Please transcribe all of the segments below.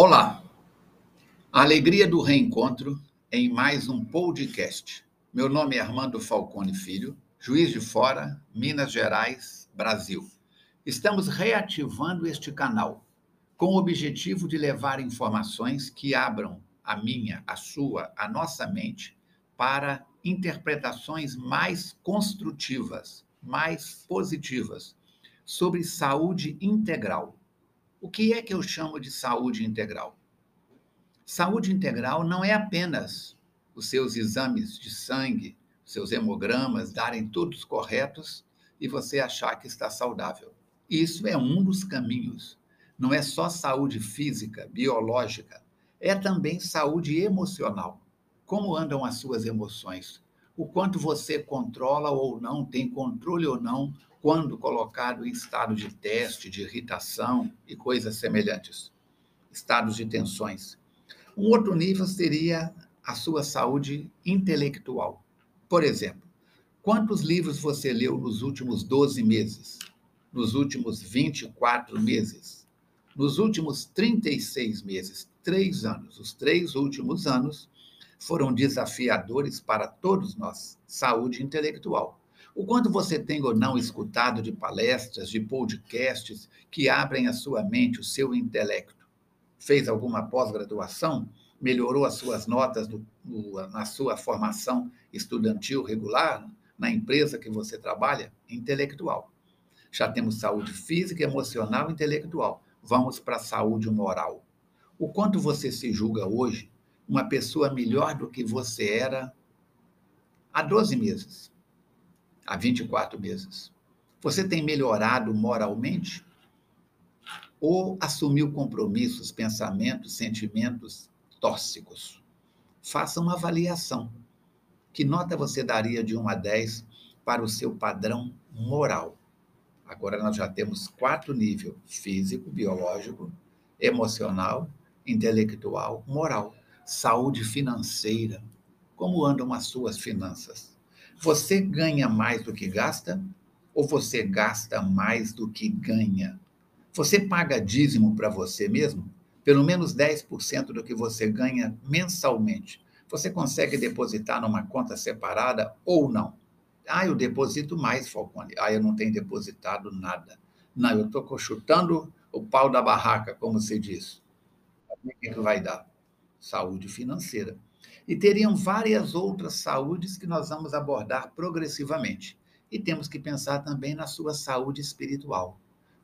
Olá, a alegria do reencontro em mais um podcast. Meu nome é Armando Falcone Filho, juiz de fora, Minas Gerais, Brasil. Estamos reativando este canal com o objetivo de levar informações que abram a minha, a sua, a nossa mente para interpretações mais construtivas, mais positivas sobre saúde integral o que é que eu chamo de saúde integral? Saúde integral não é apenas os seus exames de sangue, seus hemogramas darem todos corretos e você achar que está saudável. Isso é um dos caminhos. Não é só saúde física, biológica, é também saúde emocional. Como andam as suas emoções? O quanto você controla ou não, tem controle ou não quando colocado em estado de teste, de irritação e coisas semelhantes, estados de tensões. Um outro nível seria a sua saúde intelectual. Por exemplo, quantos livros você leu nos últimos 12 meses? Nos últimos 24 meses? Nos últimos 36 meses? Três anos. Os três últimos anos foram desafiadores para todos nós. Saúde intelectual. O quanto você tem ou não escutado de palestras, de podcasts que abrem a sua mente, o seu intelecto? Fez alguma pós-graduação? Melhorou as suas notas do, do, na sua formação estudantil regular? Na empresa que você trabalha? Intelectual. Já temos saúde física, emocional e intelectual. Vamos para a saúde moral. O quanto você se julga hoje uma pessoa melhor do que você era há 12 meses? Há 24 meses? Você tem melhorado moralmente? Ou assumiu compromissos, pensamentos, sentimentos tóxicos? Faça uma avaliação. Que nota você daria de 1 a 10 para o seu padrão moral? Agora nós já temos quatro níveis: físico, biológico, emocional, intelectual, moral, saúde financeira. Como andam as suas finanças? Você ganha mais do que gasta ou você gasta mais do que ganha? Você paga dízimo para você mesmo? Pelo menos 10% do que você ganha mensalmente. Você consegue depositar numa conta separada ou não? Ah, eu deposito mais, Falcone. Ah, eu não tenho depositado nada. Não, eu estou chutando o pau da barraca, como se diz. O que, que vai dar? Saúde financeira. E teriam várias outras saúdes que nós vamos abordar progressivamente. E temos que pensar também na sua saúde espiritual.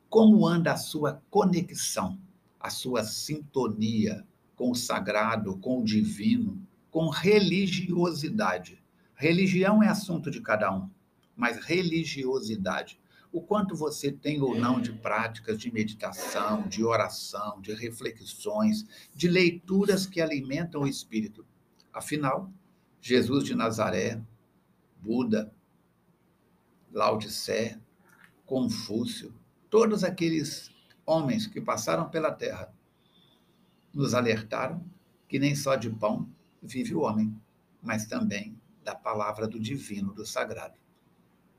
Como anda a sua conexão, a sua sintonia com o sagrado, com o divino, com religiosidade? Religião é assunto de cada um, mas religiosidade o quanto você tem ou não de práticas de meditação, de oração, de reflexões, de leituras que alimentam o espírito. Afinal, Jesus de Nazaré, Buda, Lao Tse, Confúcio, todos aqueles homens que passaram pela terra nos alertaram que nem só de pão vive o homem, mas também da palavra do divino, do sagrado.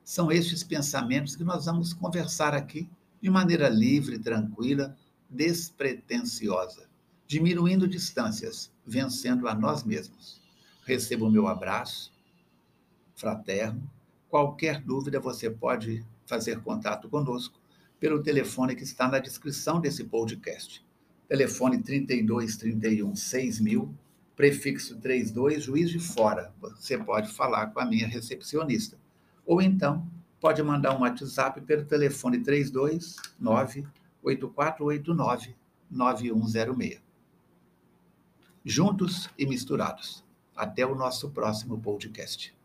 São estes pensamentos que nós vamos conversar aqui de maneira livre, tranquila, despretensiosa diminuindo distâncias, vencendo a nós mesmos. Receba o meu abraço fraterno. Qualquer dúvida, você pode fazer contato conosco pelo telefone que está na descrição desse podcast. Telefone 3231 6000, prefixo 32, juiz de fora. Você pode falar com a minha recepcionista. Ou então, pode mandar um WhatsApp pelo telefone 329 8489 9106 juntos e misturados. Até o nosso próximo podcast.